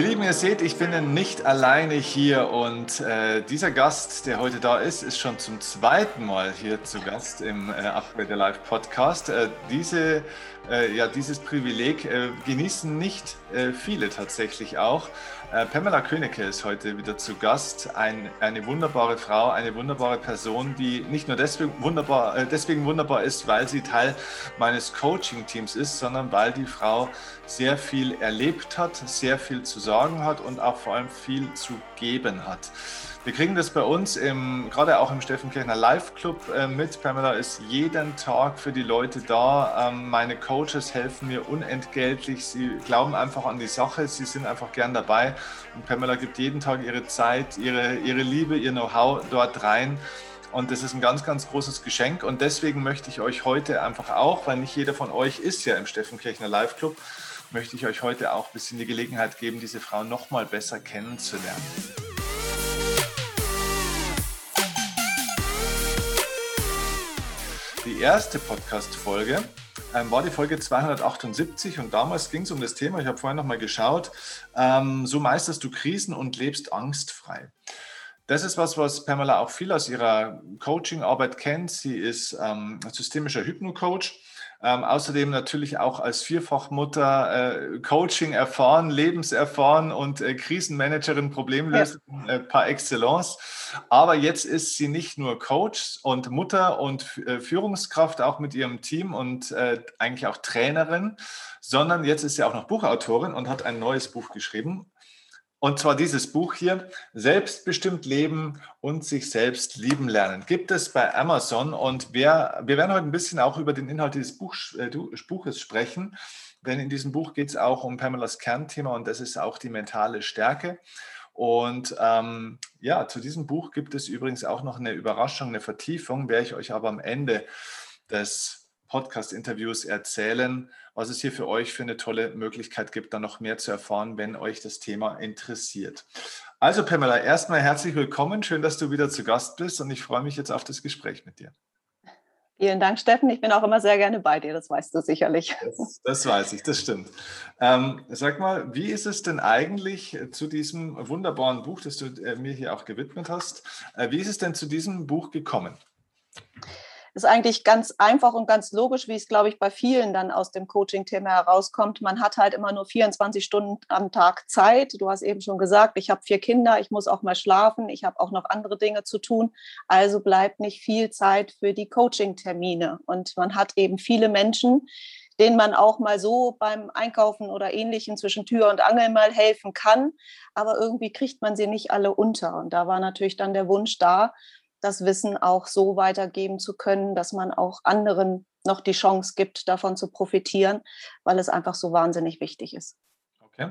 Ihr Lieben, ihr seht, ich bin nicht alleine hier und äh, dieser Gast, der heute da ist, ist schon zum zweiten Mal hier zu Gast im äh, Upgrade Live Podcast. Äh, diese, äh, ja, dieses Privileg äh, genießen nicht äh, viele tatsächlich auch. Äh, Pamela Königke ist heute wieder zu Gast. Ein, eine wunderbare Frau, eine wunderbare Person, die nicht nur deswegen wunderbar, deswegen wunderbar ist, weil sie Teil meines Coaching-Teams ist, sondern weil die Frau sehr viel erlebt hat, sehr viel zu sagen hat und auch vor allem viel zu geben hat. Wir kriegen das bei uns im, gerade auch im Steffen Kirchner Live Club äh, mit. Pamela ist jeden Tag für die Leute da. Ähm, meine Coaches helfen mir unentgeltlich. Sie glauben einfach an die Sache. Sie sind einfach gern dabei. Und Pamela gibt jeden Tag ihre Zeit, ihre, ihre Liebe, ihr Know-how dort rein. Und das ist ein ganz, ganz großes Geschenk. Und deswegen möchte ich euch heute einfach auch, weil nicht jeder von euch ist ja im Steffen Kirchner Live Club, möchte ich euch heute auch ein bisschen die Gelegenheit geben, diese Frau noch mal besser kennenzulernen. Die erste Podcast-Folge ähm, war die Folge 278 und damals ging es um das Thema, ich habe vorhin nochmal geschaut, ähm, so meisterst du Krisen und lebst angstfrei. Das ist was, was Pamela auch viel aus ihrer Coaching-Arbeit kennt. Sie ist ähm, systemischer Hypno-Coach ähm, außerdem natürlich auch als Vierfachmutter äh, Coaching erfahren, lebenserfahren und äh, Krisenmanagerin, Problemlöserin ja. äh, par excellence. Aber jetzt ist sie nicht nur Coach und Mutter und äh, Führungskraft, auch mit ihrem Team und äh, eigentlich auch Trainerin, sondern jetzt ist sie auch noch Buchautorin und hat ein neues Buch geschrieben. Und zwar dieses Buch hier, Selbstbestimmt leben und sich selbst lieben lernen, gibt es bei Amazon. Und wer, wir werden heute ein bisschen auch über den Inhalt dieses Buch, äh, Buches sprechen. Denn in diesem Buch geht es auch um Pamelas Kernthema und das ist auch die mentale Stärke. Und ähm, ja, zu diesem Buch gibt es übrigens auch noch eine Überraschung, eine Vertiefung, werde ich euch aber am Ende des Podcast-Interviews erzählen, was es hier für euch für eine tolle Möglichkeit gibt, dann noch mehr zu erfahren, wenn euch das Thema interessiert. Also Pamela, erstmal herzlich willkommen. Schön, dass du wieder zu Gast bist und ich freue mich jetzt auf das Gespräch mit dir. Vielen Dank, Steffen. Ich bin auch immer sehr gerne bei dir, das weißt du sicherlich. Das, das weiß ich, das stimmt. Ähm, sag mal, wie ist es denn eigentlich zu diesem wunderbaren Buch, das du äh, mir hier auch gewidmet hast? Äh, wie ist es denn zu diesem Buch gekommen? Ist eigentlich ganz einfach und ganz logisch, wie es, glaube ich, bei vielen dann aus dem Coaching-Thema herauskommt. Man hat halt immer nur 24 Stunden am Tag Zeit. Du hast eben schon gesagt, ich habe vier Kinder, ich muss auch mal schlafen, ich habe auch noch andere Dinge zu tun. Also bleibt nicht viel Zeit für die Coaching-Termine. Und man hat eben viele Menschen, denen man auch mal so beim Einkaufen oder ähnlichem zwischen Tür und Angel mal helfen kann. Aber irgendwie kriegt man sie nicht alle unter. Und da war natürlich dann der Wunsch da, das Wissen auch so weitergeben zu können, dass man auch anderen noch die Chance gibt, davon zu profitieren, weil es einfach so wahnsinnig wichtig ist. Okay.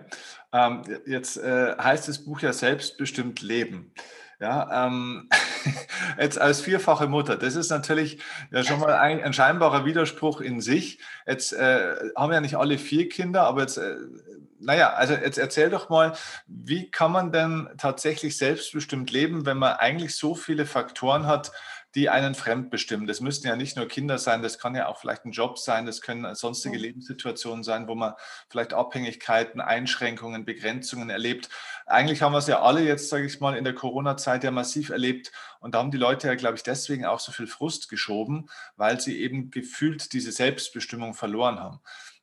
Ähm, jetzt äh, heißt das Buch ja selbstbestimmt Leben. Ja, ähm, jetzt als vierfache Mutter, das ist natürlich ja schon mal ein, ein scheinbarer Widerspruch in sich. Jetzt äh, haben ja nicht alle vier Kinder, aber jetzt, äh, naja, also jetzt erzähl doch mal, wie kann man denn tatsächlich selbstbestimmt leben, wenn man eigentlich so viele Faktoren hat, die einen fremdbestimmen. Das müssten ja nicht nur Kinder sein, das kann ja auch vielleicht ein Job sein, das können sonstige Lebenssituationen sein, wo man vielleicht Abhängigkeiten, Einschränkungen, Begrenzungen erlebt. Eigentlich haben wir es ja alle jetzt, sage ich mal, in der Corona-Zeit ja massiv erlebt und da haben die Leute ja, glaube ich, deswegen auch so viel Frust geschoben, weil sie eben gefühlt diese Selbstbestimmung verloren haben.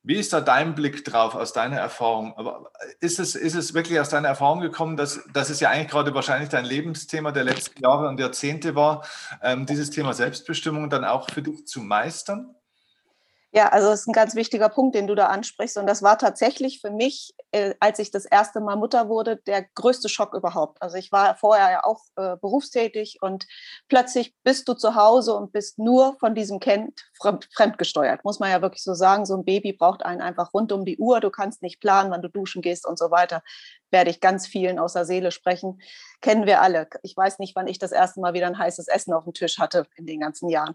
Wie ist da dein Blick drauf aus deiner Erfahrung? Aber ist es, ist es wirklich aus deiner Erfahrung gekommen, dass, dass es ja eigentlich gerade wahrscheinlich dein Lebensthema der letzten Jahre und Jahrzehnte war, ähm, dieses Thema Selbstbestimmung dann auch für dich zu meistern? Ja, also das ist ein ganz wichtiger Punkt, den du da ansprichst. Und das war tatsächlich für mich, äh, als ich das erste Mal Mutter wurde, der größte Schock überhaupt. Also ich war vorher ja auch äh, berufstätig und plötzlich bist du zu Hause und bist nur von diesem Kind fremdgesteuert, muss man ja wirklich so sagen. So ein Baby braucht einen einfach rund um die Uhr. Du kannst nicht planen, wann du duschen gehst und so weiter. Werde ich ganz vielen aus der Seele sprechen. Kennen wir alle. Ich weiß nicht, wann ich das erste Mal wieder ein heißes Essen auf dem Tisch hatte in den ganzen Jahren.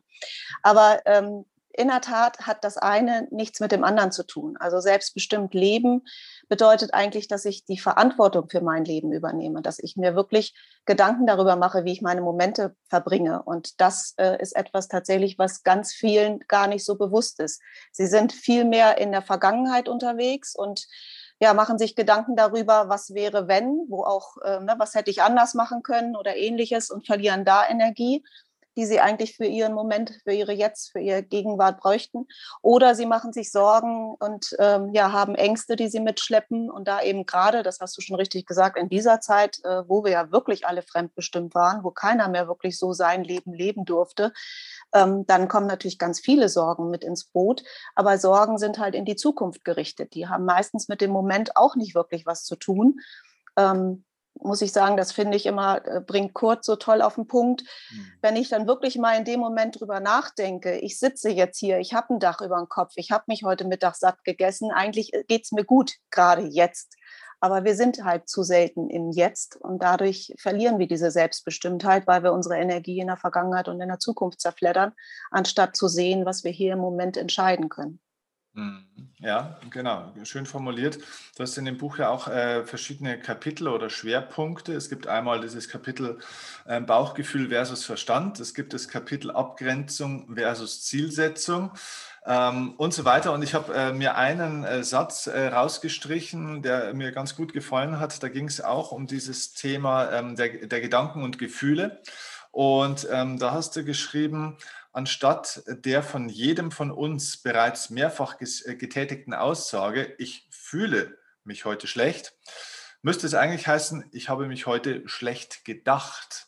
Aber ähm, in der Tat hat das eine nichts mit dem anderen zu tun. Also selbstbestimmt leben bedeutet eigentlich, dass ich die Verantwortung für mein Leben übernehme, dass ich mir wirklich Gedanken darüber mache, wie ich meine Momente verbringe. Und das äh, ist etwas tatsächlich, was ganz vielen gar nicht so bewusst ist. Sie sind viel mehr in der Vergangenheit unterwegs und ja, machen sich Gedanken darüber, was wäre, wenn, wo auch, äh, ne, was hätte ich anders machen können oder ähnliches und verlieren da Energie die sie eigentlich für ihren Moment, für ihre Jetzt, für ihre Gegenwart bräuchten. Oder sie machen sich Sorgen und ähm, ja, haben Ängste, die sie mitschleppen. Und da eben gerade, das hast du schon richtig gesagt, in dieser Zeit, äh, wo wir ja wirklich alle fremdbestimmt waren, wo keiner mehr wirklich so sein Leben leben durfte, ähm, dann kommen natürlich ganz viele Sorgen mit ins Boot. Aber Sorgen sind halt in die Zukunft gerichtet. Die haben meistens mit dem Moment auch nicht wirklich was zu tun. Ähm, muss ich sagen, das finde ich immer, äh, bringt Kurt so toll auf den Punkt. Mhm. Wenn ich dann wirklich mal in dem Moment drüber nachdenke, ich sitze jetzt hier, ich habe ein Dach über dem Kopf, ich habe mich heute Mittag satt gegessen, eigentlich äh, geht es mir gut, gerade jetzt. Aber wir sind halt zu selten im Jetzt und dadurch verlieren wir diese Selbstbestimmtheit, weil wir unsere Energie in der Vergangenheit und in der Zukunft zerfleddern, anstatt zu sehen, was wir hier im Moment entscheiden können. Mhm. Ja, genau, schön formuliert. Du hast in dem Buch ja auch äh, verschiedene Kapitel oder Schwerpunkte. Es gibt einmal dieses Kapitel äh, Bauchgefühl versus Verstand. Es gibt das Kapitel Abgrenzung versus Zielsetzung ähm, und so weiter. Und ich habe äh, mir einen äh, Satz äh, rausgestrichen, der mir ganz gut gefallen hat. Da ging es auch um dieses Thema ähm, der, der Gedanken und Gefühle. Und ähm, da hast du geschrieben, anstatt der von jedem von uns bereits mehrfach äh, getätigten Aussage, ich fühle mich heute schlecht, müsste es eigentlich heißen, ich habe mich heute schlecht gedacht.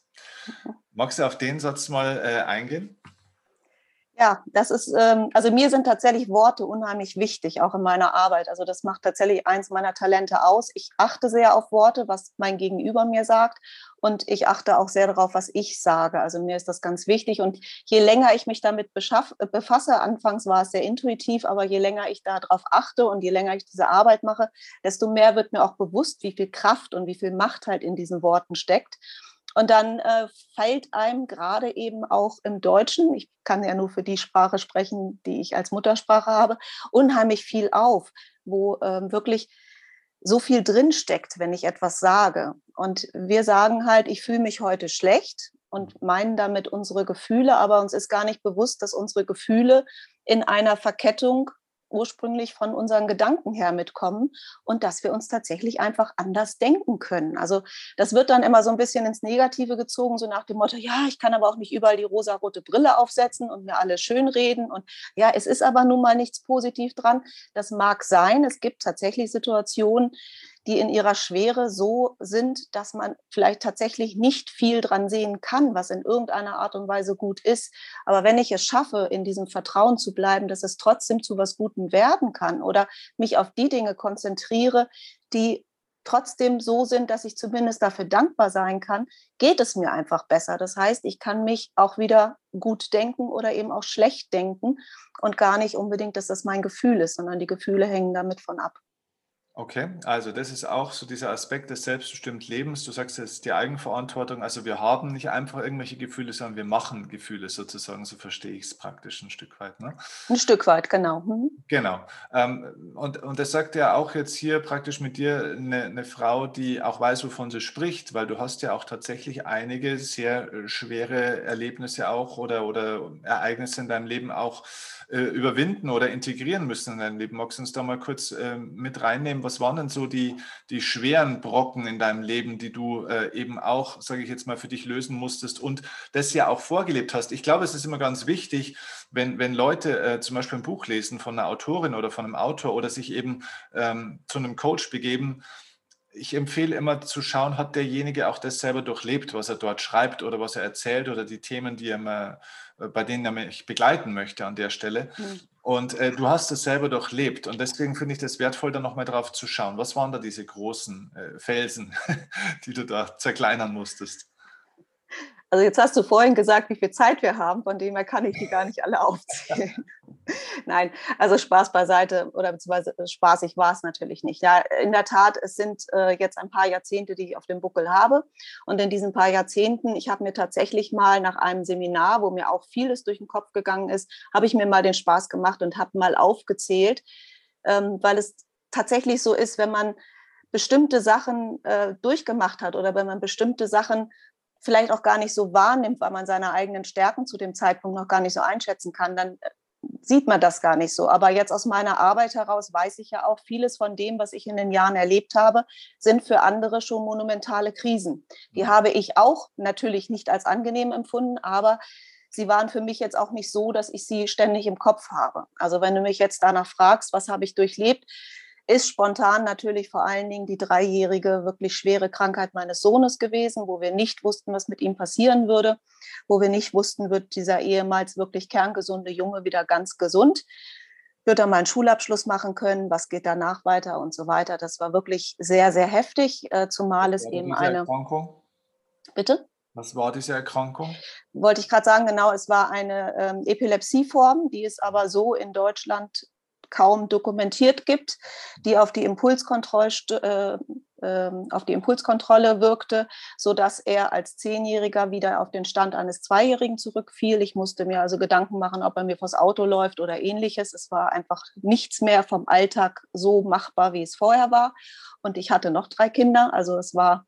Magst du auf den Satz mal äh, eingehen? Ja, das ist, ähm, also mir sind tatsächlich Worte unheimlich wichtig, auch in meiner Arbeit. Also das macht tatsächlich eins meiner Talente aus. Ich achte sehr auf Worte, was mein Gegenüber mir sagt. Und ich achte auch sehr darauf, was ich sage. Also mir ist das ganz wichtig. Und je länger ich mich damit äh, befasse, anfangs war es sehr intuitiv, aber je länger ich darauf achte und je länger ich diese Arbeit mache, desto mehr wird mir auch bewusst, wie viel Kraft und wie viel Macht halt in diesen Worten steckt. Und dann äh, fällt einem gerade eben auch im Deutschen, ich kann ja nur für die Sprache sprechen, die ich als Muttersprache habe, unheimlich viel auf, wo ähm, wirklich so viel drinsteckt, wenn ich etwas sage. Und wir sagen halt, ich fühle mich heute schlecht und meinen damit unsere Gefühle, aber uns ist gar nicht bewusst, dass unsere Gefühle in einer Verkettung ursprünglich von unseren Gedanken her mitkommen und dass wir uns tatsächlich einfach anders denken können. Also das wird dann immer so ein bisschen ins Negative gezogen, so nach dem Motto, ja, ich kann aber auch nicht überall die rosa-rote Brille aufsetzen und mir alle schön reden. Und ja, es ist aber nun mal nichts positiv dran. Das mag sein. Es gibt tatsächlich Situationen, die in ihrer Schwere so sind, dass man vielleicht tatsächlich nicht viel dran sehen kann, was in irgendeiner Art und Weise gut ist. Aber wenn ich es schaffe, in diesem Vertrauen zu bleiben, dass es trotzdem zu was Gutem werden kann oder mich auf die Dinge konzentriere, die trotzdem so sind, dass ich zumindest dafür dankbar sein kann, geht es mir einfach besser. Das heißt, ich kann mich auch wieder gut denken oder eben auch schlecht denken und gar nicht unbedingt, dass das mein Gefühl ist, sondern die Gefühle hängen damit von ab. Okay, also das ist auch so dieser Aspekt des selbstbestimmten Lebens. Du sagst, ist die Eigenverantwortung. Also wir haben nicht einfach irgendwelche Gefühle, sondern wir machen Gefühle sozusagen. So verstehe ich es praktisch ein Stück weit. Ne? Ein Stück weit, genau. Mhm. Genau. Ähm, und, und das sagt ja auch jetzt hier praktisch mit dir eine, eine Frau, die auch weiß, wovon sie spricht, weil du hast ja auch tatsächlich einige sehr äh, schwere Erlebnisse auch oder, oder Ereignisse in deinem Leben auch äh, überwinden oder integrieren müssen in dein Leben. Magst du uns da mal kurz äh, mit reinnehmen? Was waren denn so die, die schweren Brocken in deinem Leben, die du äh, eben auch, sage ich jetzt mal, für dich lösen musstest und das ja auch vorgelebt hast? Ich glaube, es ist immer ganz wichtig, wenn, wenn Leute äh, zum Beispiel ein Buch lesen von einer Autorin oder von einem Autor oder sich eben ähm, zu einem Coach begeben, ich empfehle immer zu schauen, hat derjenige auch das selber durchlebt, was er dort schreibt oder was er erzählt oder die Themen, die er äh, bei denen er mich begleiten möchte an der Stelle. Mhm. Und äh, du hast es selber durchlebt und deswegen finde ich das wertvoll, da nochmal drauf zu schauen. Was waren da diese großen äh, Felsen, die du da zerkleinern musstest? Also jetzt hast du vorhin gesagt, wie viel Zeit wir haben, von dem her kann ich die gar nicht alle aufzählen. Nein, also Spaß beiseite oder beziehungsweise äh, spaßig war es natürlich nicht. Ja, in der Tat, es sind äh, jetzt ein paar Jahrzehnte, die ich auf dem Buckel habe. Und in diesen paar Jahrzehnten, ich habe mir tatsächlich mal nach einem Seminar, wo mir auch vieles durch den Kopf gegangen ist, habe ich mir mal den Spaß gemacht und habe mal aufgezählt, ähm, weil es tatsächlich so ist, wenn man bestimmte Sachen äh, durchgemacht hat oder wenn man bestimmte Sachen vielleicht auch gar nicht so wahrnimmt, weil man seine eigenen Stärken zu dem Zeitpunkt noch gar nicht so einschätzen kann, dann äh, sieht man das gar nicht so. Aber jetzt aus meiner Arbeit heraus weiß ich ja auch, vieles von dem, was ich in den Jahren erlebt habe, sind für andere schon monumentale Krisen. Die mhm. habe ich auch natürlich nicht als angenehm empfunden, aber sie waren für mich jetzt auch nicht so, dass ich sie ständig im Kopf habe. Also wenn du mich jetzt danach fragst, was habe ich durchlebt, ist spontan natürlich vor allen Dingen die dreijährige, wirklich schwere Krankheit meines Sohnes gewesen, wo wir nicht wussten, was mit ihm passieren würde, wo wir nicht wussten, wird dieser ehemals wirklich kerngesunde Junge wieder ganz gesund, wird er mal einen Schulabschluss machen können, was geht danach weiter und so weiter. Das war wirklich sehr, sehr heftig, äh, zumal es eben eine. Erkrankung? Bitte? Was war diese Erkrankung? Wollte ich gerade sagen, genau, es war eine ähm, Epilepsieform, die es aber so in Deutschland kaum dokumentiert gibt, die auf die, Impulskontroll, äh, äh, auf die Impulskontrolle wirkte, sodass er als Zehnjähriger wieder auf den Stand eines Zweijährigen zurückfiel. Ich musste mir also Gedanken machen, ob er mir vors Auto läuft oder ähnliches. Es war einfach nichts mehr vom Alltag so machbar, wie es vorher war. Und ich hatte noch drei Kinder, also es war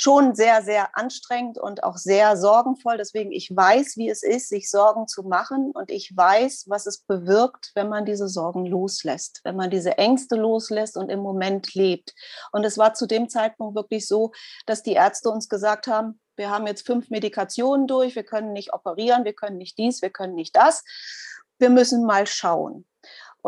schon sehr, sehr anstrengend und auch sehr sorgenvoll. Deswegen, ich weiß, wie es ist, sich Sorgen zu machen und ich weiß, was es bewirkt, wenn man diese Sorgen loslässt, wenn man diese Ängste loslässt und im Moment lebt. Und es war zu dem Zeitpunkt wirklich so, dass die Ärzte uns gesagt haben, wir haben jetzt fünf Medikationen durch, wir können nicht operieren, wir können nicht dies, wir können nicht das. Wir müssen mal schauen.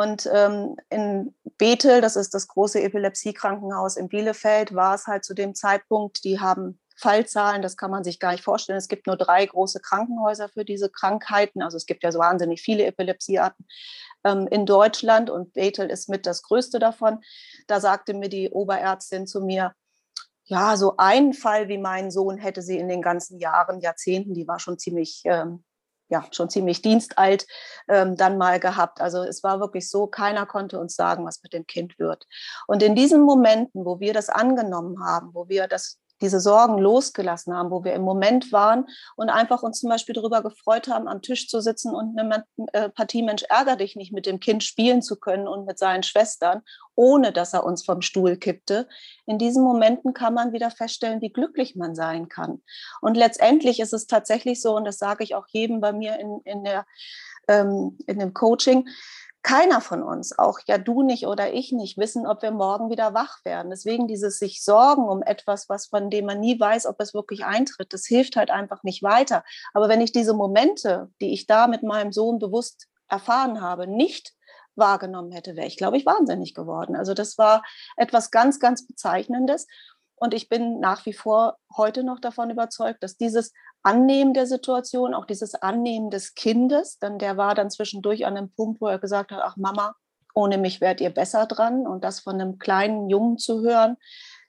Und ähm, in Bethel, das ist das große Epilepsiekrankenhaus in Bielefeld, war es halt zu dem Zeitpunkt, die haben Fallzahlen, das kann man sich gar nicht vorstellen. Es gibt nur drei große Krankenhäuser für diese Krankheiten. Also es gibt ja so wahnsinnig viele Epilepsiearten ähm, in Deutschland und Bethel ist mit das größte davon. Da sagte mir die Oberärztin zu mir, ja, so ein Fall wie mein Sohn hätte sie in den ganzen Jahren, Jahrzehnten, die war schon ziemlich ähm, ja schon ziemlich dienstalt ähm, dann mal gehabt. Also es war wirklich so, keiner konnte uns sagen, was mit dem Kind wird. Und in diesen Momenten, wo wir das angenommen haben, wo wir das diese Sorgen losgelassen haben, wo wir im Moment waren und einfach uns zum Beispiel darüber gefreut haben, am Tisch zu sitzen und eine äh, Partie Mensch ärger dich nicht mit dem Kind spielen zu können und mit seinen Schwestern, ohne dass er uns vom Stuhl kippte. In diesen Momenten kann man wieder feststellen, wie glücklich man sein kann. Und letztendlich ist es tatsächlich so, und das sage ich auch jedem bei mir in, in, der, ähm, in dem Coaching, keiner von uns, auch ja du nicht oder ich nicht, wissen, ob wir morgen wieder wach werden. Deswegen dieses sich Sorgen um etwas, was von dem man nie weiß, ob es wirklich eintritt, das hilft halt einfach nicht weiter. Aber wenn ich diese Momente, die ich da mit meinem Sohn bewusst erfahren habe, nicht wahrgenommen hätte, wäre ich, glaube ich, wahnsinnig geworden. Also das war etwas ganz, ganz Bezeichnendes. Und ich bin nach wie vor heute noch davon überzeugt, dass dieses Annehmen der Situation, auch dieses Annehmen des Kindes, dann der war dann zwischendurch an einem Punkt, wo er gesagt hat, ach Mama, ohne mich wärt ihr besser dran. Und das von einem kleinen Jungen zu hören,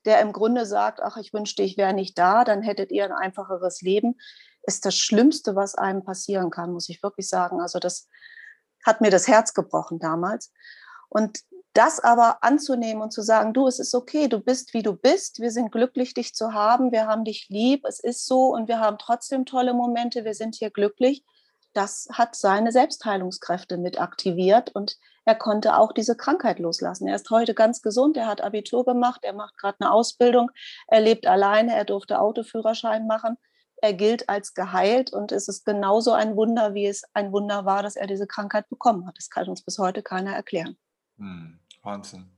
der im Grunde sagt, ach, ich wünschte, ich wäre nicht da, dann hättet ihr ein einfacheres Leben, ist das Schlimmste, was einem passieren kann, muss ich wirklich sagen. Also das hat mir das Herz gebrochen damals. Und das aber anzunehmen und zu sagen, du, es ist okay, du bist, wie du bist, wir sind glücklich, dich zu haben, wir haben dich lieb, es ist so und wir haben trotzdem tolle Momente, wir sind hier glücklich, das hat seine Selbstheilungskräfte mit aktiviert und er konnte auch diese Krankheit loslassen. Er ist heute ganz gesund, er hat Abitur gemacht, er macht gerade eine Ausbildung, er lebt alleine, er durfte Autoführerschein machen. Er gilt als geheilt und es ist genauso ein Wunder, wie es ein Wunder war, dass er diese Krankheit bekommen hat. Das kann uns bis heute keiner erklären. Hm. Wahnsinn.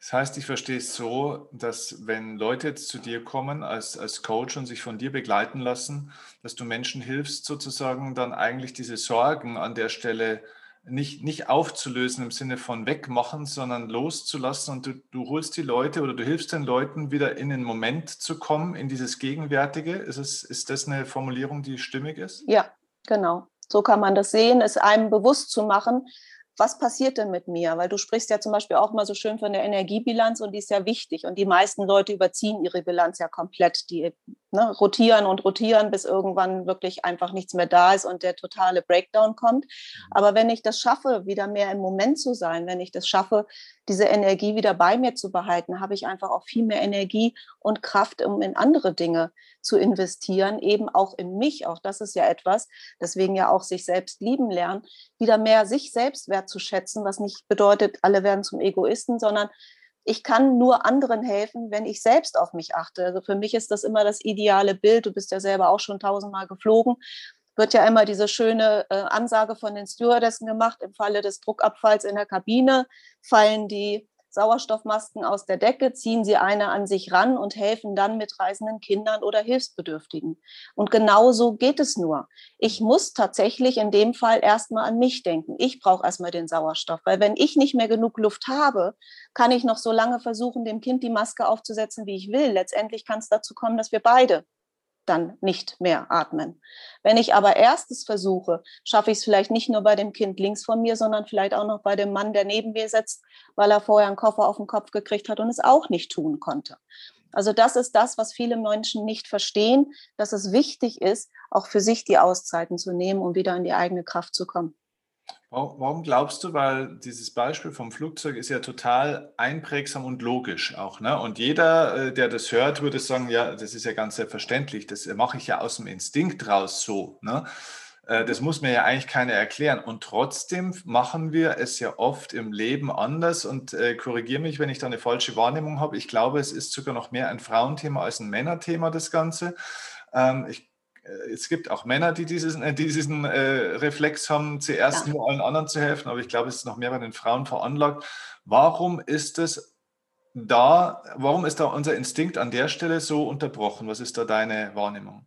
Das heißt, ich verstehe es so, dass wenn Leute jetzt zu dir kommen als, als Coach und sich von dir begleiten lassen, dass du Menschen hilfst, sozusagen dann eigentlich diese Sorgen an der Stelle nicht, nicht aufzulösen im Sinne von wegmachen, sondern loszulassen und du, du holst die Leute oder du hilfst den Leuten wieder in den Moment zu kommen, in dieses Gegenwärtige. Ist, es, ist das eine Formulierung, die stimmig ist? Ja, genau. So kann man das sehen, es einem bewusst zu machen, was passiert denn mit mir? Weil du sprichst ja zum Beispiel auch mal so schön von der Energiebilanz und die ist ja wichtig. Und die meisten Leute überziehen ihre Bilanz ja komplett. Die ne, rotieren und rotieren, bis irgendwann wirklich einfach nichts mehr da ist und der totale Breakdown kommt. Mhm. Aber wenn ich das schaffe, wieder mehr im Moment zu sein, wenn ich das schaffe, diese Energie wieder bei mir zu behalten, habe ich einfach auch viel mehr Energie und Kraft, um in andere Dinge zu investieren, eben auch in mich. Auch das ist ja etwas, deswegen ja auch sich selbst lieben lernen, wieder mehr sich selbst wertzuschätzen, was nicht bedeutet, alle werden zum Egoisten, sondern ich kann nur anderen helfen, wenn ich selbst auf mich achte. Also für mich ist das immer das ideale Bild. Du bist ja selber auch schon tausendmal geflogen. wird ja immer diese schöne äh, Ansage von den Stewardessen gemacht, im Falle des Druckabfalls in der Kabine fallen die Sauerstoffmasken aus der Decke, ziehen sie eine an sich ran und helfen dann mit reisenden Kindern oder Hilfsbedürftigen. Und genau so geht es nur. Ich muss tatsächlich in dem Fall erstmal an mich denken. Ich brauche erstmal den Sauerstoff, weil wenn ich nicht mehr genug Luft habe, kann ich noch so lange versuchen, dem Kind die Maske aufzusetzen, wie ich will. Letztendlich kann es dazu kommen, dass wir beide dann nicht mehr atmen. Wenn ich aber erstes versuche, schaffe ich es vielleicht nicht nur bei dem Kind links von mir, sondern vielleicht auch noch bei dem Mann, der neben mir sitzt, weil er vorher einen Koffer auf den Kopf gekriegt hat und es auch nicht tun konnte. Also das ist das, was viele Menschen nicht verstehen, dass es wichtig ist, auch für sich die Auszeiten zu nehmen, um wieder in die eigene Kraft zu kommen. Warum glaubst du, weil dieses Beispiel vom Flugzeug ist ja total einprägsam und logisch auch. Ne? Und jeder, äh, der das hört, würde sagen, ja, das ist ja ganz selbstverständlich, das mache ich ja aus dem Instinkt raus so. Ne? Äh, das muss mir ja eigentlich keiner erklären. Und trotzdem machen wir es ja oft im Leben anders. Und äh, korrigiere mich, wenn ich da eine falsche Wahrnehmung habe. Ich glaube, es ist sogar noch mehr ein Frauenthema als ein Männerthema, das Ganze. Ähm, ich es gibt auch Männer, die diesen, äh, diesen äh, Reflex haben, zuerst ja. nur allen anderen zu helfen, aber ich glaube, es ist noch mehr bei den Frauen veranlagt. Warum ist es da, warum ist da unser Instinkt an der Stelle so unterbrochen? Was ist da deine Wahrnehmung?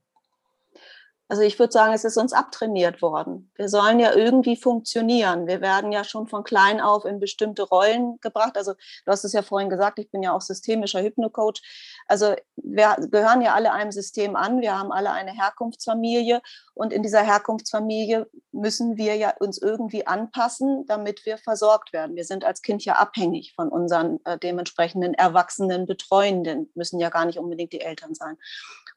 Also ich würde sagen, es ist uns abtrainiert worden. Wir sollen ja irgendwie funktionieren. Wir werden ja schon von klein auf in bestimmte Rollen gebracht. Also du hast es ja vorhin gesagt, ich bin ja auch systemischer Hypnocoach. Also wir gehören ja alle einem System an. Wir haben alle eine Herkunftsfamilie und in dieser Herkunftsfamilie müssen wir ja uns irgendwie anpassen, damit wir versorgt werden. Wir sind als Kind ja abhängig von unseren äh, dementsprechenden erwachsenen Betreuenden, müssen ja gar nicht unbedingt die Eltern sein.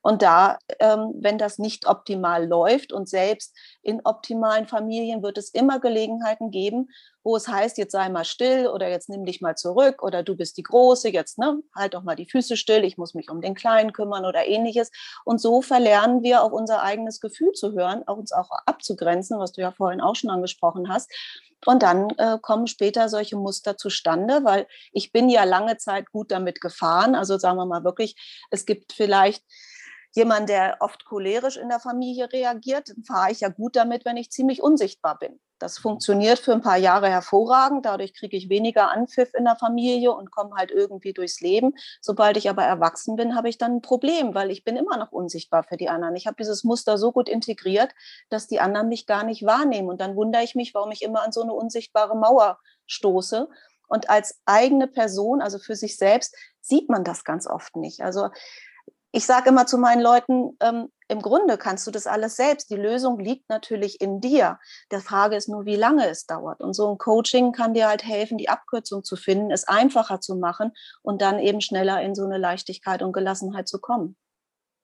Und da, ähm, wenn das nicht optimal läuft und selbst in optimalen Familien wird es immer Gelegenheiten geben, wo es heißt, jetzt sei mal still oder jetzt nimm dich mal zurück oder du bist die Große, jetzt ne, halt doch mal die Füße still, ich muss mich um den Kleinen kümmern oder ähnliches. Und so verlernen wir auf unser eigenes Gefühl zu hören, auch uns auch abzugrenzen, was du ja vorhin auch schon angesprochen hast. Und dann äh, kommen später solche Muster zustande, weil ich bin ja lange Zeit gut damit gefahren. Also sagen wir mal wirklich, es gibt vielleicht jemand, der oft cholerisch in der Familie reagiert, fahre ich ja gut damit, wenn ich ziemlich unsichtbar bin. Das funktioniert für ein paar Jahre hervorragend. Dadurch kriege ich weniger Anpfiff in der Familie und komme halt irgendwie durchs Leben. Sobald ich aber erwachsen bin, habe ich dann ein Problem, weil ich bin immer noch unsichtbar für die anderen. Ich habe dieses Muster so gut integriert, dass die anderen mich gar nicht wahrnehmen. Und dann wundere ich mich, warum ich immer an so eine unsichtbare Mauer stoße. Und als eigene Person, also für sich selbst, sieht man das ganz oft nicht. Also ich sage immer zu meinen Leuten, ähm, im Grunde kannst du das alles selbst. Die Lösung liegt natürlich in dir. Der Frage ist nur, wie lange es dauert. Und so ein Coaching kann dir halt helfen, die Abkürzung zu finden, es einfacher zu machen und dann eben schneller in so eine Leichtigkeit und Gelassenheit zu kommen.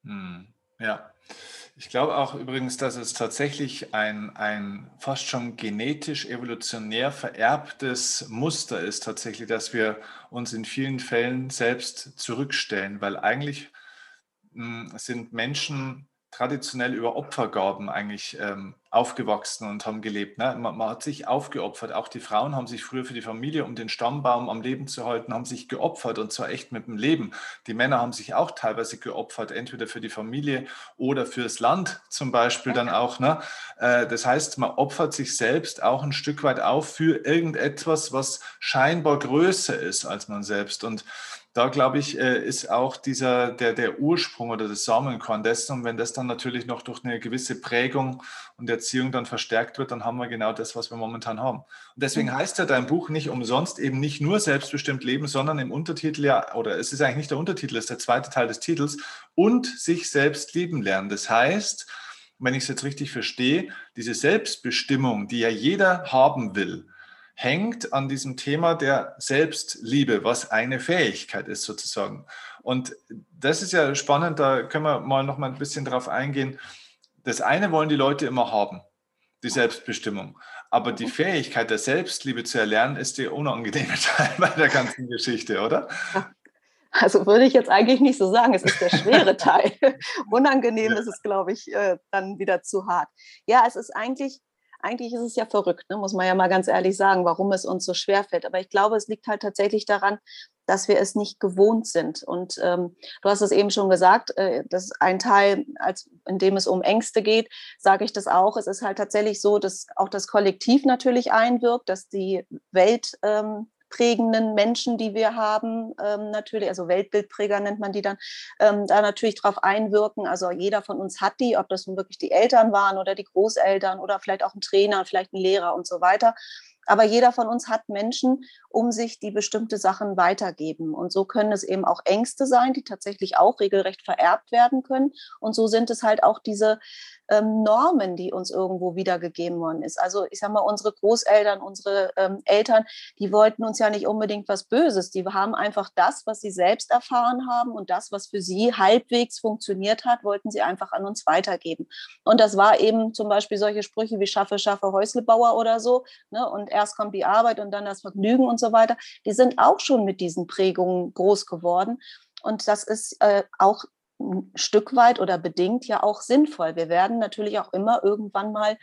Hm, ja. Ich glaube auch übrigens, dass es tatsächlich ein, ein fast schon genetisch evolutionär vererbtes Muster ist, tatsächlich, dass wir uns in vielen Fällen selbst zurückstellen, weil eigentlich sind Menschen traditionell über Opfergaben eigentlich ähm, aufgewachsen und haben gelebt. Ne? Man, man, hat sich aufgeopfert. Auch die Frauen haben sich früher für die Familie, um den Stammbaum am Leben zu halten, haben sich geopfert und zwar echt mit dem Leben. Die Männer haben sich auch teilweise geopfert, entweder für die Familie oder fürs Land zum Beispiel dann auch. Ne? Äh, das heißt, man opfert sich selbst auch ein Stück weit auf für irgendetwas, was scheinbar größer ist als man selbst. Und da glaube ich, äh, ist auch dieser, der, der Ursprung oder das Samenkorn dessen. Und wenn das dann natürlich noch durch eine gewisse Prägung und Erziehung dann verstärkt wird, dann haben wir genau das, was wir momentan haben. Und deswegen mhm. heißt ja dein Buch nicht umsonst eben nicht nur selbstbestimmt leben, sondern im Untertitel ja, oder es ist eigentlich nicht der Untertitel, es ist der zweite Teil des Titels, und sich selbst lieben lernen. Das heißt, wenn ich es jetzt richtig verstehe, diese Selbstbestimmung, die ja jeder haben will, hängt an diesem Thema der Selbstliebe, was eine Fähigkeit ist sozusagen. Und das ist ja spannend, da können wir mal noch mal ein bisschen drauf eingehen. Das eine wollen die Leute immer haben, die Selbstbestimmung. Aber die Fähigkeit der Selbstliebe zu erlernen, ist der unangenehme Teil bei der ganzen Geschichte, oder? Also würde ich jetzt eigentlich nicht so sagen, es ist der schwere Teil. Unangenehm ist es, glaube ich, äh, dann wieder zu hart. Ja, es ist eigentlich eigentlich ist es ja verrückt, ne? muss man ja mal ganz ehrlich sagen, warum es uns so schwer fällt. Aber ich glaube, es liegt halt tatsächlich daran, dass wir es nicht gewohnt sind. Und ähm, du hast es eben schon gesagt, äh, das ein Teil, als, in dem es um Ängste geht, sage ich das auch. Es ist halt tatsächlich so, dass auch das Kollektiv natürlich einwirkt, dass die Welt ähm, prägenden Menschen, die wir haben, ähm, natürlich, also Weltbildpräger nennt man die dann, ähm, da natürlich drauf einwirken. Also jeder von uns hat die, ob das nun wirklich die Eltern waren oder die Großeltern oder vielleicht auch ein Trainer, vielleicht ein Lehrer und so weiter. Aber jeder von uns hat Menschen um sich, die bestimmte Sachen weitergeben. Und so können es eben auch Ängste sein, die tatsächlich auch regelrecht vererbt werden können. Und so sind es halt auch diese ähm, Normen, die uns irgendwo wiedergegeben worden ist. Also ich sage mal, unsere Großeltern, unsere ähm, Eltern, die wollten uns ja nicht unbedingt was Böses. Die haben einfach das, was sie selbst erfahren haben und das, was für sie halbwegs funktioniert hat, wollten sie einfach an uns weitergeben. Und das war eben zum Beispiel solche Sprüche wie schaffe, schaffe, Häuslebauer oder so. Ne? Und erst kommt die Arbeit und dann das Vergnügen und so weiter. Die sind auch schon mit diesen Prägungen groß geworden. Und das ist äh, auch ein Stück weit oder bedingt ja auch sinnvoll. Wir werden natürlich auch immer irgendwann mal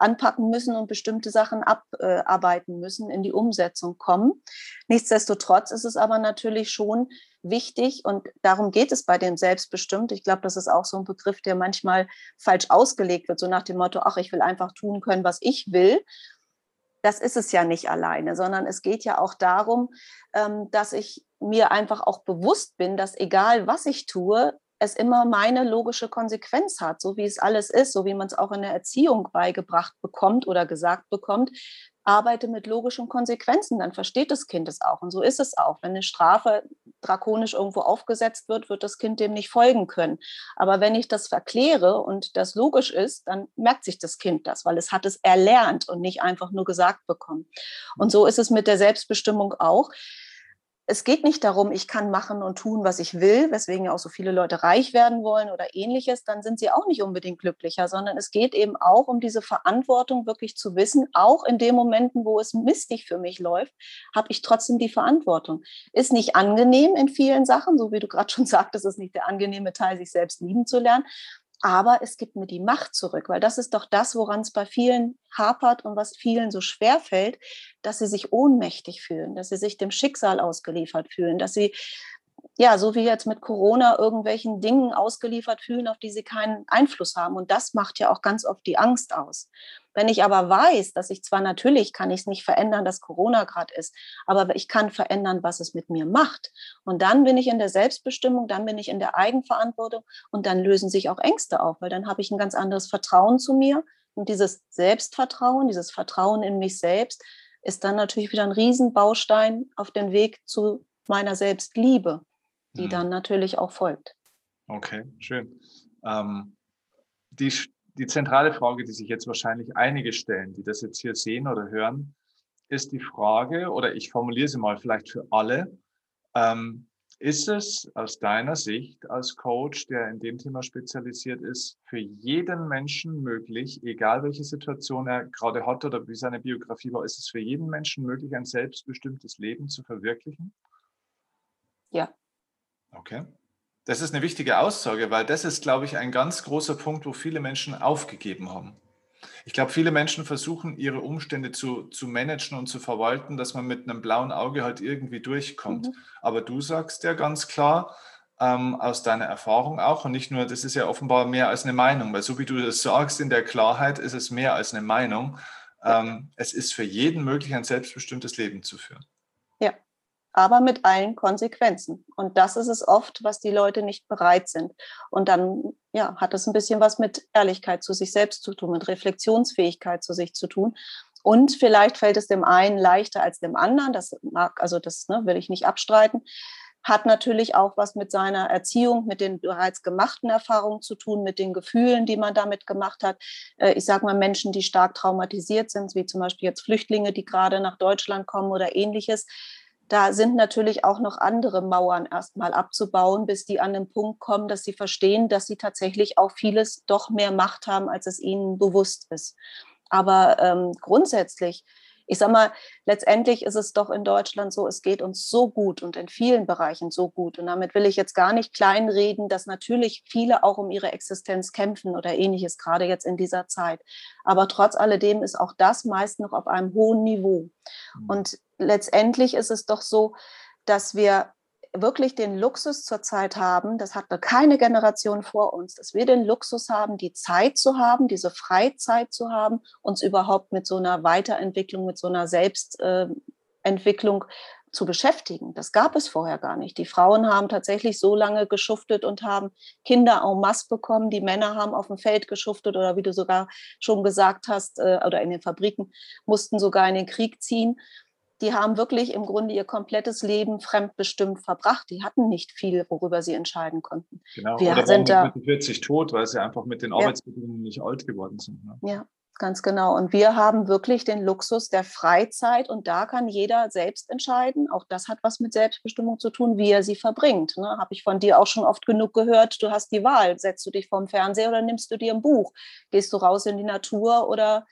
anpacken müssen und bestimmte Sachen abarbeiten müssen, in die Umsetzung kommen. Nichtsdestotrotz ist es aber natürlich schon wichtig und darum geht es bei dem Selbstbestimmt. Ich glaube, das ist auch so ein Begriff, der manchmal falsch ausgelegt wird, so nach dem Motto, ach, ich will einfach tun können, was ich will das ist es ja nicht alleine, sondern es geht ja auch darum, ähm, dass ich mir einfach auch bewusst bin, dass egal was ich tue, es immer meine logische Konsequenz hat, so wie es alles ist, so wie man es auch in der Erziehung beigebracht bekommt oder gesagt bekommt, arbeite mit logischen Konsequenzen, dann versteht das Kind es auch. Und so ist es auch. Wenn eine Strafe drakonisch irgendwo aufgesetzt wird, wird das Kind dem nicht folgen können. Aber wenn ich das verkläre und das logisch ist, dann merkt sich das Kind das, weil es hat es erlernt und nicht einfach nur gesagt bekommen. Und so ist es mit der Selbstbestimmung auch es geht nicht darum, ich kann machen und tun, was ich will, weswegen ja auch so viele Leute reich werden wollen oder ähnliches, dann sind sie auch nicht unbedingt glücklicher, sondern es geht eben auch um diese Verantwortung wirklich zu wissen, auch in den Momenten, wo es mistig für mich läuft, habe ich trotzdem die Verantwortung. Ist nicht angenehm in vielen Sachen, so wie du gerade schon sagtest, ist nicht der angenehme Teil, sich selbst lieben zu lernen, aber es gibt mir die Macht zurück, weil das ist doch das, woran es bei vielen hapert und was vielen so schwer fällt, dass sie sich ohnmächtig fühlen, dass sie sich dem Schicksal ausgeliefert fühlen, dass sie ja, so wie jetzt mit Corona irgendwelchen Dingen ausgeliefert fühlen, auf die sie keinen Einfluss haben. Und das macht ja auch ganz oft die Angst aus. Wenn ich aber weiß, dass ich zwar natürlich kann ich es nicht verändern, dass Corona gerade ist, aber ich kann verändern, was es mit mir macht. Und dann bin ich in der Selbstbestimmung, dann bin ich in der Eigenverantwortung und dann lösen sich auch Ängste auf, weil dann habe ich ein ganz anderes Vertrauen zu mir. Und dieses Selbstvertrauen, dieses Vertrauen in mich selbst, ist dann natürlich wieder ein Riesenbaustein auf dem Weg zu meiner Selbstliebe, die mhm. dann natürlich auch folgt. Okay, schön. Ähm, die die zentrale Frage, die sich jetzt wahrscheinlich einige stellen, die das jetzt hier sehen oder hören, ist die Frage, oder ich formuliere sie mal vielleicht für alle, ähm, ist es aus deiner Sicht als Coach, der in dem Thema spezialisiert ist, für jeden Menschen möglich, egal welche Situation er gerade hat oder wie seine Biografie war, ist es für jeden Menschen möglich, ein selbstbestimmtes Leben zu verwirklichen? Ja. Okay. Das ist eine wichtige Aussage, weil das ist, glaube ich, ein ganz großer Punkt, wo viele Menschen aufgegeben haben. Ich glaube, viele Menschen versuchen, ihre Umstände zu, zu managen und zu verwalten, dass man mit einem blauen Auge halt irgendwie durchkommt. Mhm. Aber du sagst ja ganz klar, ähm, aus deiner Erfahrung auch, und nicht nur, das ist ja offenbar mehr als eine Meinung, weil so wie du das sagst, in der Klarheit ist es mehr als eine Meinung. Ähm, es ist für jeden möglich, ein selbstbestimmtes Leben zu führen aber mit allen Konsequenzen. Und das ist es oft, was die Leute nicht bereit sind. Und dann ja, hat es ein bisschen was mit Ehrlichkeit zu sich selbst zu tun, mit Reflexionsfähigkeit zu sich zu tun. Und vielleicht fällt es dem einen leichter als dem anderen. Das mag, also das ne, will ich nicht abstreiten. Hat natürlich auch was mit seiner Erziehung, mit den bereits gemachten Erfahrungen zu tun, mit den Gefühlen, die man damit gemacht hat. Äh, ich sage mal Menschen, die stark traumatisiert sind, wie zum Beispiel jetzt Flüchtlinge, die gerade nach Deutschland kommen oder ähnliches da sind natürlich auch noch andere Mauern erstmal abzubauen, bis die an den Punkt kommen, dass sie verstehen, dass sie tatsächlich auch vieles doch mehr Macht haben, als es ihnen bewusst ist. Aber ähm, grundsätzlich, ich sage mal, letztendlich ist es doch in Deutschland so, es geht uns so gut und in vielen Bereichen so gut. Und damit will ich jetzt gar nicht kleinreden, dass natürlich viele auch um ihre Existenz kämpfen oder ähnliches, gerade jetzt in dieser Zeit. Aber trotz alledem ist auch das meist noch auf einem hohen Niveau. Mhm. Und letztendlich ist es doch so, dass wir wirklich den Luxus zurzeit haben, das hatte keine Generation vor uns, dass wir den Luxus haben, die Zeit zu haben, diese Freizeit zu haben, uns überhaupt mit so einer Weiterentwicklung, mit so einer Selbstentwicklung zu beschäftigen. Das gab es vorher gar nicht. Die Frauen haben tatsächlich so lange geschuftet und haben Kinder en masse bekommen. Die Männer haben auf dem Feld geschuftet oder wie du sogar schon gesagt hast, äh, oder in den Fabriken mussten sogar in den Krieg ziehen. Die haben wirklich im Grunde ihr komplettes Leben fremdbestimmt verbracht. Die hatten nicht viel, worüber sie entscheiden konnten. Genau, Wir oder sind mit 40 tot, weil sie einfach mit den Arbeitsbedingungen ja. nicht alt geworden sind. Ne? Ja, Ganz genau. Und wir haben wirklich den Luxus der Freizeit und da kann jeder selbst entscheiden. Auch das hat was mit Selbstbestimmung zu tun, wie er sie verbringt. Ne? Habe ich von dir auch schon oft genug gehört. Du hast die Wahl. Setzt du dich vorm Fernseher oder nimmst du dir ein Buch? Gehst du raus in die Natur oder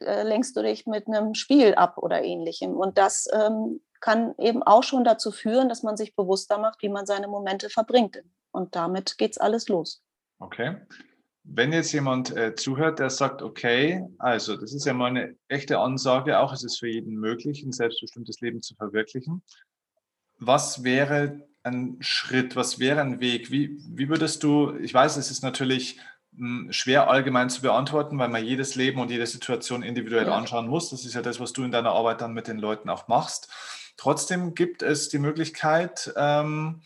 äh, lenkst du dich mit einem Spiel ab oder ähnlichem? Und das ähm, kann eben auch schon dazu führen, dass man sich bewusster macht, wie man seine Momente verbringt. Und damit geht es alles los. Okay wenn jetzt jemand äh, zuhört, der sagt, okay, also das ist ja mal eine echte Ansage, auch es ist für jeden möglich, ein selbstbestimmtes Leben zu verwirklichen. Was wäre ein Schritt, was wäre ein Weg? Wie, wie würdest du, ich weiß, es ist natürlich schwer allgemein zu beantworten, weil man jedes Leben und jede Situation individuell ja. anschauen muss. Das ist ja das, was du in deiner Arbeit dann mit den Leuten auch machst. Trotzdem gibt es die Möglichkeit, ähm,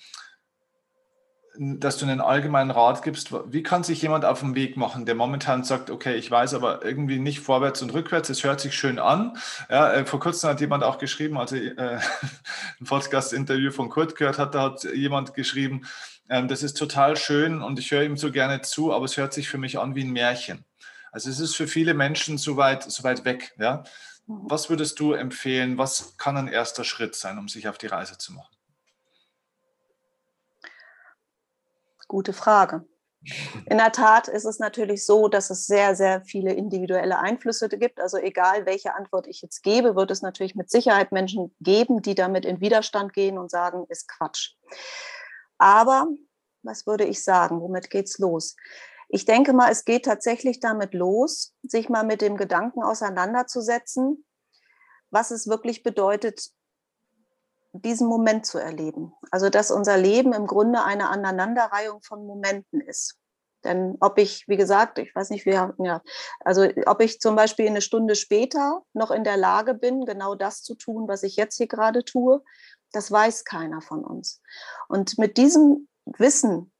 dass du einen allgemeinen Rat gibst. Wie kann sich jemand auf den Weg machen, der momentan sagt, okay, ich weiß aber irgendwie nicht vorwärts und rückwärts, es hört sich schön an. Ja, äh, vor kurzem hat jemand auch geschrieben, also äh, ein Podcast-Interview von Kurt gehört hat, da hat jemand geschrieben, äh, das ist total schön und ich höre ihm so gerne zu, aber es hört sich für mich an wie ein Märchen. Also es ist für viele Menschen so weit, so weit weg. Ja? Mhm. Was würdest du empfehlen? Was kann ein erster Schritt sein, um sich auf die Reise zu machen? Gute Frage. In der Tat ist es natürlich so, dass es sehr, sehr viele individuelle Einflüsse gibt. Also egal, welche Antwort ich jetzt gebe, wird es natürlich mit Sicherheit Menschen geben, die damit in Widerstand gehen und sagen, ist Quatsch. Aber was würde ich sagen? Womit geht's los? Ich denke mal, es geht tatsächlich damit los, sich mal mit dem Gedanken auseinanderzusetzen, was es wirklich bedeutet, diesen Moment zu erleben. Also dass unser Leben im Grunde eine Aneinanderreihung von Momenten ist. Denn ob ich, wie gesagt, ich weiß nicht, wir ja, also ob ich zum Beispiel eine Stunde später noch in der Lage bin, genau das zu tun, was ich jetzt hier gerade tue, das weiß keiner von uns. Und mit diesem Wissen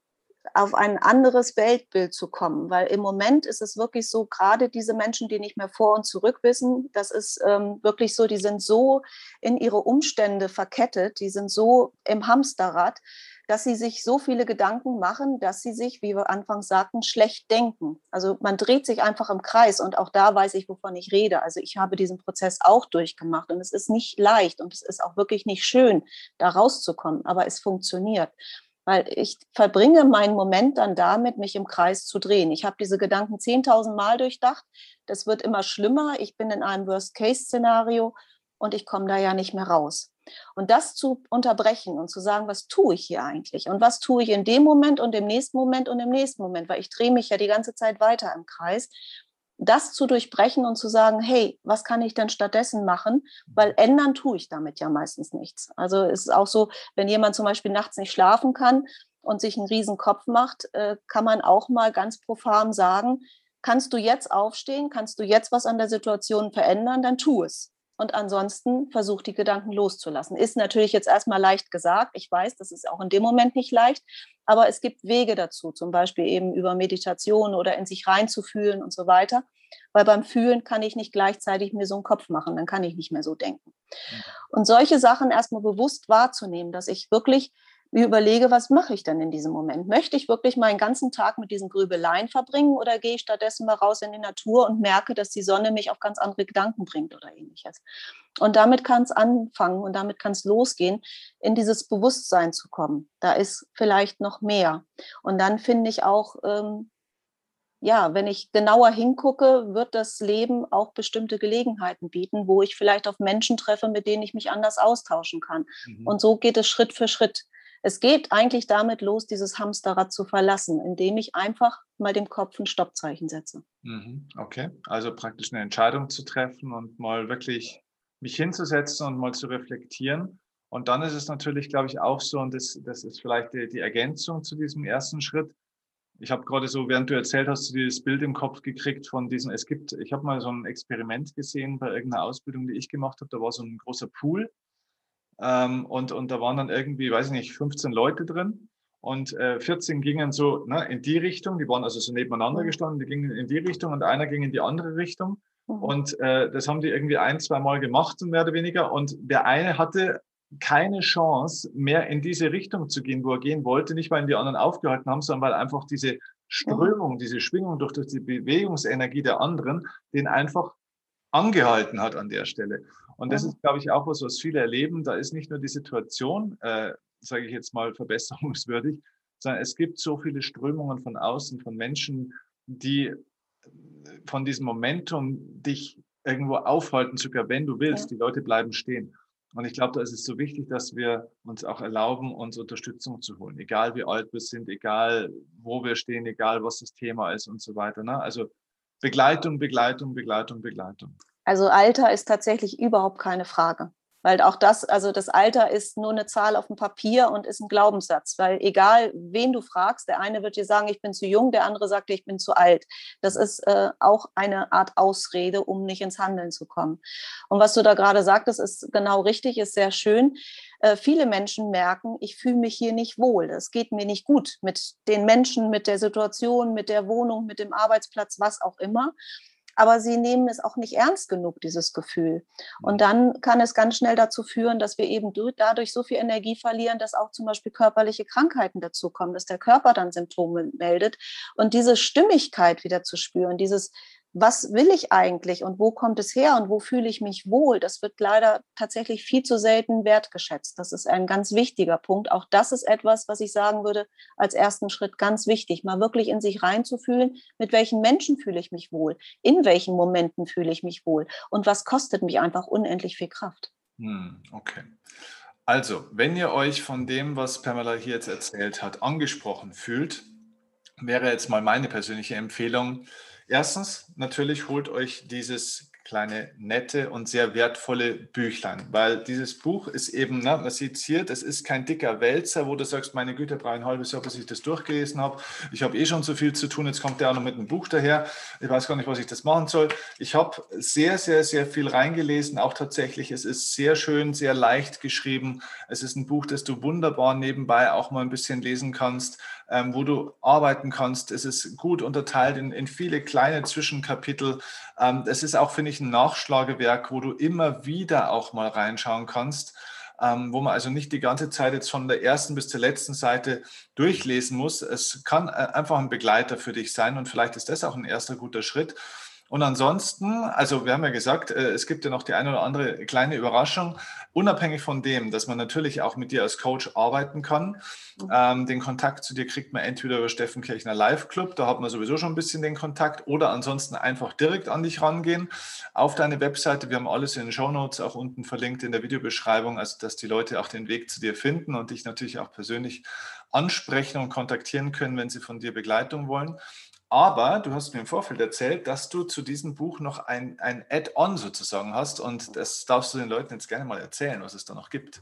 auf ein anderes Weltbild zu kommen, weil im Moment ist es wirklich so, gerade diese Menschen, die nicht mehr vor und zurück wissen, das ist ähm, wirklich so, die sind so in ihre Umstände verkettet, die sind so im Hamsterrad, dass sie sich so viele Gedanken machen, dass sie sich, wie wir anfangs sagten, schlecht denken. Also man dreht sich einfach im Kreis und auch da weiß ich, wovon ich rede. Also ich habe diesen Prozess auch durchgemacht und es ist nicht leicht und es ist auch wirklich nicht schön, da rauszukommen, aber es funktioniert weil ich verbringe meinen Moment dann damit, mich im Kreis zu drehen. Ich habe diese Gedanken 10.000 Mal durchdacht. Das wird immer schlimmer. Ich bin in einem Worst-Case-Szenario und ich komme da ja nicht mehr raus. Und das zu unterbrechen und zu sagen, was tue ich hier eigentlich? Und was tue ich in dem Moment und im nächsten Moment und im nächsten Moment? Weil ich drehe mich ja die ganze Zeit weiter im Kreis das zu durchbrechen und zu sagen, hey, was kann ich denn stattdessen machen? Weil ändern tue ich damit ja meistens nichts. Also es ist auch so, wenn jemand zum Beispiel nachts nicht schlafen kann und sich einen riesen Kopf macht, äh, kann man auch mal ganz profan sagen, kannst du jetzt aufstehen, kannst du jetzt was an der Situation verändern, dann tu es. Und ansonsten versucht die Gedanken loszulassen. Ist natürlich jetzt erstmal leicht gesagt. Ich weiß, das ist auch in dem Moment nicht leicht. Aber es gibt Wege dazu, zum Beispiel eben über Meditation oder in sich reinzufühlen und so weiter. Weil beim Fühlen kann ich nicht gleichzeitig mir so einen Kopf machen, dann kann ich nicht mehr so denken. Mhm. Und solche Sachen erstmal bewusst wahrzunehmen, dass ich wirklich mir überlege, was mache ich denn in diesem Moment? Möchte ich wirklich meinen ganzen Tag mit diesen Grübeleien verbringen oder gehe ich stattdessen mal raus in die Natur und merke, dass die Sonne mich auf ganz andere Gedanken bringt oder ähnliches? Und damit kann es anfangen und damit kann es losgehen, in dieses Bewusstsein zu kommen. Da ist vielleicht noch mehr. Und dann finde ich auch, ähm, ja, wenn ich genauer hingucke, wird das Leben auch bestimmte Gelegenheiten bieten, wo ich vielleicht auf Menschen treffe, mit denen ich mich anders austauschen kann. Mhm. Und so geht es Schritt für Schritt. Es geht eigentlich damit los, dieses Hamsterrad zu verlassen, indem ich einfach mal dem Kopf ein Stoppzeichen setze. Mhm, okay, also praktisch eine Entscheidung zu treffen und mal wirklich mich hinzusetzen und mal zu reflektieren Und dann ist es natürlich, glaube ich, auch so, und das, das ist vielleicht die, die Ergänzung zu diesem ersten Schritt. Ich habe gerade so, während du erzählt hast, dieses Bild im Kopf gekriegt von diesen, es gibt, ich habe mal so ein Experiment gesehen bei irgendeiner Ausbildung, die ich gemacht habe, da war so ein großer Pool ähm, und, und da waren dann irgendwie, weiß ich nicht, 15 Leute drin und äh, 14 gingen so ne, in die Richtung, die waren also so nebeneinander mhm. gestanden, die gingen in die Richtung und einer ging in die andere Richtung. Mhm. Und äh, das haben die irgendwie ein, zwei Mal gemacht, mehr oder weniger. Und der eine hatte keine Chance mehr in diese Richtung zu gehen, wo er gehen wollte, nicht weil ihn die anderen aufgehalten haben, sondern weil einfach diese Strömung, diese Schwingung durch, durch die Bewegungsenergie der anderen den einfach angehalten hat an der Stelle. Und das ist, glaube ich, auch was, was viele erleben. Da ist nicht nur die Situation, äh, sage ich jetzt mal, verbesserungswürdig, sondern es gibt so viele Strömungen von außen, von Menschen, die von diesem Momentum dich irgendwo aufhalten, sogar wenn du willst. Die Leute bleiben stehen. Und ich glaube, da ist es so wichtig, dass wir uns auch erlauben, uns Unterstützung zu holen, egal wie alt wir sind, egal wo wir stehen, egal was das Thema ist und so weiter. Ne? Also Begleitung, Begleitung, Begleitung, Begleitung. Also Alter ist tatsächlich überhaupt keine Frage. Weil auch das, also das Alter ist nur eine Zahl auf dem Papier und ist ein Glaubenssatz. Weil egal, wen du fragst, der eine wird dir sagen, ich bin zu jung, der andere sagt dir, ich bin zu alt. Das ist äh, auch eine Art Ausrede, um nicht ins Handeln zu kommen. Und was du da gerade sagtest, ist genau richtig, ist sehr schön. Äh, viele Menschen merken, ich fühle mich hier nicht wohl. Es geht mir nicht gut mit den Menschen, mit der Situation, mit der Wohnung, mit dem Arbeitsplatz, was auch immer aber sie nehmen es auch nicht ernst genug, dieses Gefühl. Und mhm. dann kann es ganz schnell dazu führen, dass wir eben dadurch so viel Energie verlieren, dass auch zum Beispiel körperliche Krankheiten dazukommen, dass der Körper dann Symptome meldet. Und diese Stimmigkeit wieder zu spüren, dieses was will ich eigentlich und wo kommt es her und wo fühle ich mich wohl, das wird leider tatsächlich viel zu selten wertgeschätzt. Das ist ein ganz wichtiger Punkt. Auch das ist etwas, was ich sagen würde, als ersten Schritt ganz wichtig, mal wirklich in sich reinzufühlen, mit welchen Menschen fühle ich mich wohl, in welchen Momenten fühle ich mich wohl und was kostet mich einfach unendlich viel Kraft. Hm, okay. Also, wenn ihr euch von dem, was Pamela hier jetzt erzählt hat, angesprochen fühlt, wäre jetzt mal meine persönliche Empfehlung, Erstens, natürlich holt euch dieses kleine, nette und sehr wertvolle Büchlein, weil dieses Buch ist eben, ne, man sieht es hier, das ist kein dicker Wälzer, wo du sagst, meine Güte, brauche ein halbes Jahr, bis ich das durchgelesen habe. Ich habe eh schon so viel zu tun, jetzt kommt der auch noch mit einem Buch daher. Ich weiß gar nicht, was ich das machen soll. Ich habe sehr, sehr, sehr viel reingelesen, auch tatsächlich. Es ist sehr schön, sehr leicht geschrieben. Es ist ein Buch, das du wunderbar nebenbei auch mal ein bisschen lesen kannst ähm, wo du arbeiten kannst. Es ist gut unterteilt in, in viele kleine Zwischenkapitel. Ähm, es ist auch, finde ich, ein Nachschlagewerk, wo du immer wieder auch mal reinschauen kannst. Ähm, wo man also nicht die ganze Zeit jetzt von der ersten bis zur letzten Seite durchlesen muss. Es kann äh, einfach ein Begleiter für dich sein und vielleicht ist das auch ein erster guter Schritt. Und ansonsten, also wir haben ja gesagt, äh, es gibt ja noch die eine oder andere kleine Überraschung, unabhängig von dem, dass man natürlich auch mit dir als Coach arbeiten kann. Mhm. Ähm, den Kontakt zu dir kriegt man entweder über Steffen Kirchner Live Club, da hat man sowieso schon ein bisschen den Kontakt, oder ansonsten einfach direkt an dich rangehen auf deine Webseite. Wir haben alles in den Show Notes auch unten verlinkt in der Videobeschreibung, also dass die Leute auch den Weg zu dir finden und dich natürlich auch persönlich ansprechen und kontaktieren können, wenn sie von dir Begleitung wollen. Aber du hast mir im Vorfeld erzählt, dass du zu diesem Buch noch ein, ein Add-on sozusagen hast und das darfst du den Leuten jetzt gerne mal erzählen, was es da noch gibt.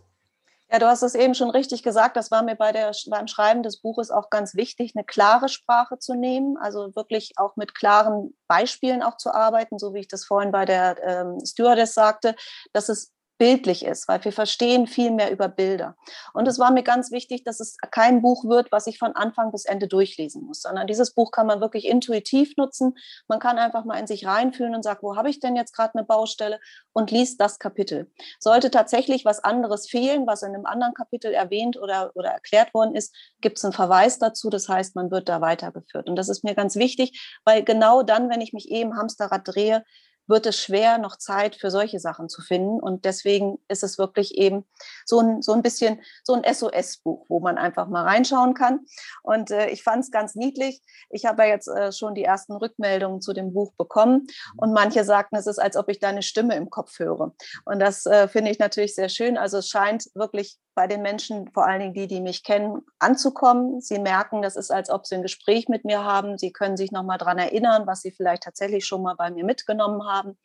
Ja, du hast es eben schon richtig gesagt. Das war mir bei der, beim Schreiben des Buches auch ganz wichtig, eine klare Sprache zu nehmen, also wirklich auch mit klaren Beispielen auch zu arbeiten, so wie ich das vorhin bei der ähm, Stewardess sagte, dass es bildlich ist, weil wir verstehen viel mehr über Bilder. Und es war mir ganz wichtig, dass es kein Buch wird, was ich von Anfang bis Ende durchlesen muss, sondern dieses Buch kann man wirklich intuitiv nutzen. Man kann einfach mal in sich reinfühlen und sagt, wo habe ich denn jetzt gerade eine Baustelle und liest das Kapitel. Sollte tatsächlich was anderes fehlen, was in einem anderen Kapitel erwähnt oder, oder erklärt worden ist, gibt es einen Verweis dazu. Das heißt, man wird da weitergeführt. Und das ist mir ganz wichtig, weil genau dann, wenn ich mich eben Hamsterrad drehe, wird es schwer, noch Zeit für solche Sachen zu finden. Und deswegen ist es wirklich eben so ein, so ein bisschen so ein SOS-Buch, wo man einfach mal reinschauen kann. Und äh, ich fand es ganz niedlich. Ich habe ja jetzt äh, schon die ersten Rückmeldungen zu dem Buch bekommen. Und manche sagten, es ist, als ob ich deine Stimme im Kopf höre. Und das äh, finde ich natürlich sehr schön. Also es scheint wirklich bei den Menschen, vor allen Dingen die, die mich kennen, anzukommen. Sie merken, das ist, als ob sie ein Gespräch mit mir haben. Sie können sich nochmal daran erinnern, was sie vielleicht tatsächlich schon mal bei mir mitgenommen haben.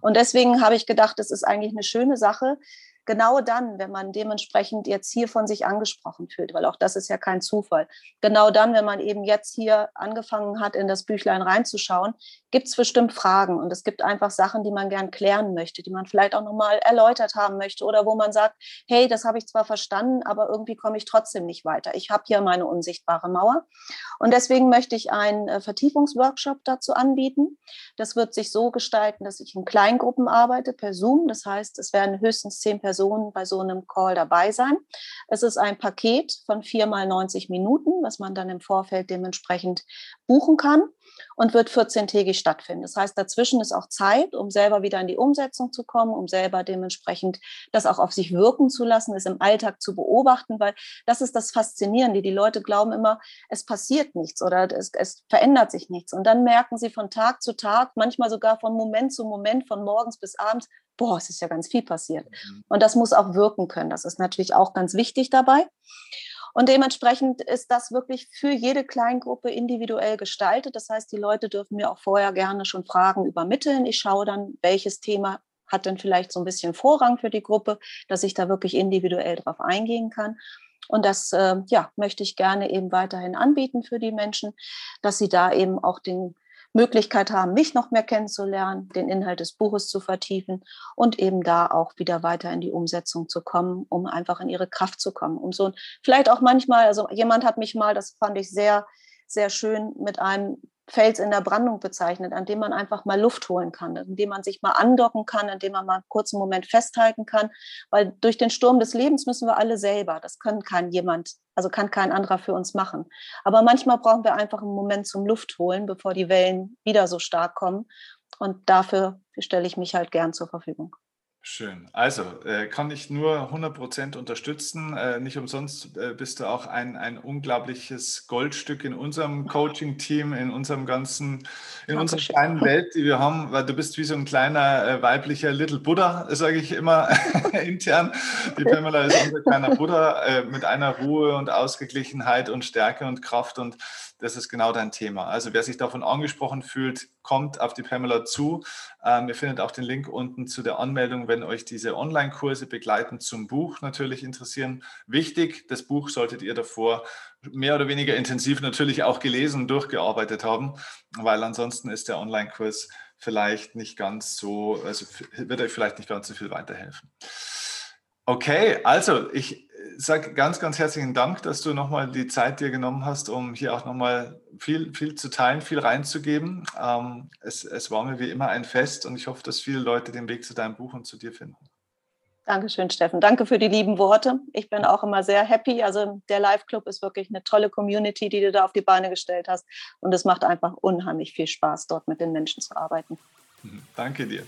Und deswegen habe ich gedacht, es ist eigentlich eine schöne Sache, genau dann, wenn man dementsprechend jetzt hier von sich angesprochen fühlt, weil auch das ist ja kein Zufall, genau dann, wenn man eben jetzt hier angefangen hat, in das Büchlein reinzuschauen, gibt es bestimmt Fragen und es gibt einfach Sachen, die man gern klären möchte, die man vielleicht auch nochmal erläutert haben möchte oder wo man sagt, hey, das habe ich zwar verstanden, aber irgendwie komme ich trotzdem nicht weiter. Ich habe hier meine unsichtbare Mauer und deswegen möchte ich einen äh, Vertiefungsworkshop dazu anbieten. Das wird sich so gestalten, dass ich in Kleingruppen arbeite per Zoom. Das heißt, es werden höchstens zehn Personen bei so einem Call dabei sein. Es ist ein Paket von vier mal 90 Minuten, was man dann im Vorfeld dementsprechend buchen kann und wird 14-tägig stattfinden. Das heißt, dazwischen ist auch Zeit, um selber wieder in die Umsetzung zu kommen, um selber dementsprechend das auch auf sich wirken zu lassen, es im Alltag zu beobachten, weil das ist das Faszinierende. Die Leute glauben immer, es passiert nichts oder es, es verändert sich nichts. Und dann merken sie von Tag zu Tag, manchmal sogar von Moment zu Moment, von morgens bis abends, boah, es ist ja ganz viel passiert. Mhm. Und das muss auch wirken können. Das ist natürlich auch ganz wichtig dabei. Und dementsprechend ist das wirklich für jede Kleingruppe individuell gestaltet. Das heißt, die Leute dürfen mir auch vorher gerne schon Fragen übermitteln. Ich schaue dann, welches Thema hat denn vielleicht so ein bisschen Vorrang für die Gruppe, dass ich da wirklich individuell drauf eingehen kann. Und das äh, ja, möchte ich gerne eben weiterhin anbieten für die Menschen, dass sie da eben auch den Möglichkeit haben, mich noch mehr kennenzulernen, den Inhalt des Buches zu vertiefen und eben da auch wieder weiter in die Umsetzung zu kommen, um einfach in ihre Kraft zu kommen. Um so vielleicht auch manchmal, also jemand hat mich mal, das fand ich sehr, sehr schön, mit einem Fels in der Brandung bezeichnet, an dem man einfach mal Luft holen kann, in dem man sich mal andocken kann, in dem man mal einen kurzen Moment festhalten kann, weil durch den Sturm des Lebens müssen wir alle selber. Das kann kein jemand, also kann kein anderer für uns machen. Aber manchmal brauchen wir einfach einen Moment zum Luft holen, bevor die Wellen wieder so stark kommen. Und dafür stelle ich mich halt gern zur Verfügung. Schön. Also äh, kann ich nur 100% unterstützen. Äh, nicht umsonst äh, bist du auch ein, ein unglaubliches Goldstück in unserem Coaching-Team, in unserem ganzen, in unserer kleinen Welt, die wir haben, weil du bist wie so ein kleiner äh, weiblicher Little Buddha, sage ich immer intern. Die Pamela ist unser kleiner Buddha äh, mit einer Ruhe und Ausgeglichenheit und Stärke und Kraft und das ist genau dein Thema. Also wer sich davon angesprochen fühlt, kommt auf die Pamela zu. Ähm, ihr findet auch den Link unten zu der Anmeldung, wenn euch diese Online-Kurse begleitend zum Buch natürlich interessieren. Wichtig, das Buch solltet ihr davor mehr oder weniger intensiv natürlich auch gelesen und durchgearbeitet haben, weil ansonsten ist der Online-Kurs vielleicht nicht ganz so, also wird euch vielleicht nicht ganz so viel weiterhelfen. Okay, also ich sage ganz, ganz herzlichen Dank, dass du nochmal die Zeit dir genommen hast, um hier auch nochmal viel, viel zu teilen, viel reinzugeben. Ähm, es, es war mir wie immer ein Fest und ich hoffe, dass viele Leute den Weg zu deinem Buch und zu dir finden. Dankeschön, Steffen. Danke für die lieben Worte. Ich bin auch immer sehr happy. Also der Live Club ist wirklich eine tolle Community, die du da auf die Beine gestellt hast. Und es macht einfach unheimlich viel Spaß, dort mit den Menschen zu arbeiten. Danke dir.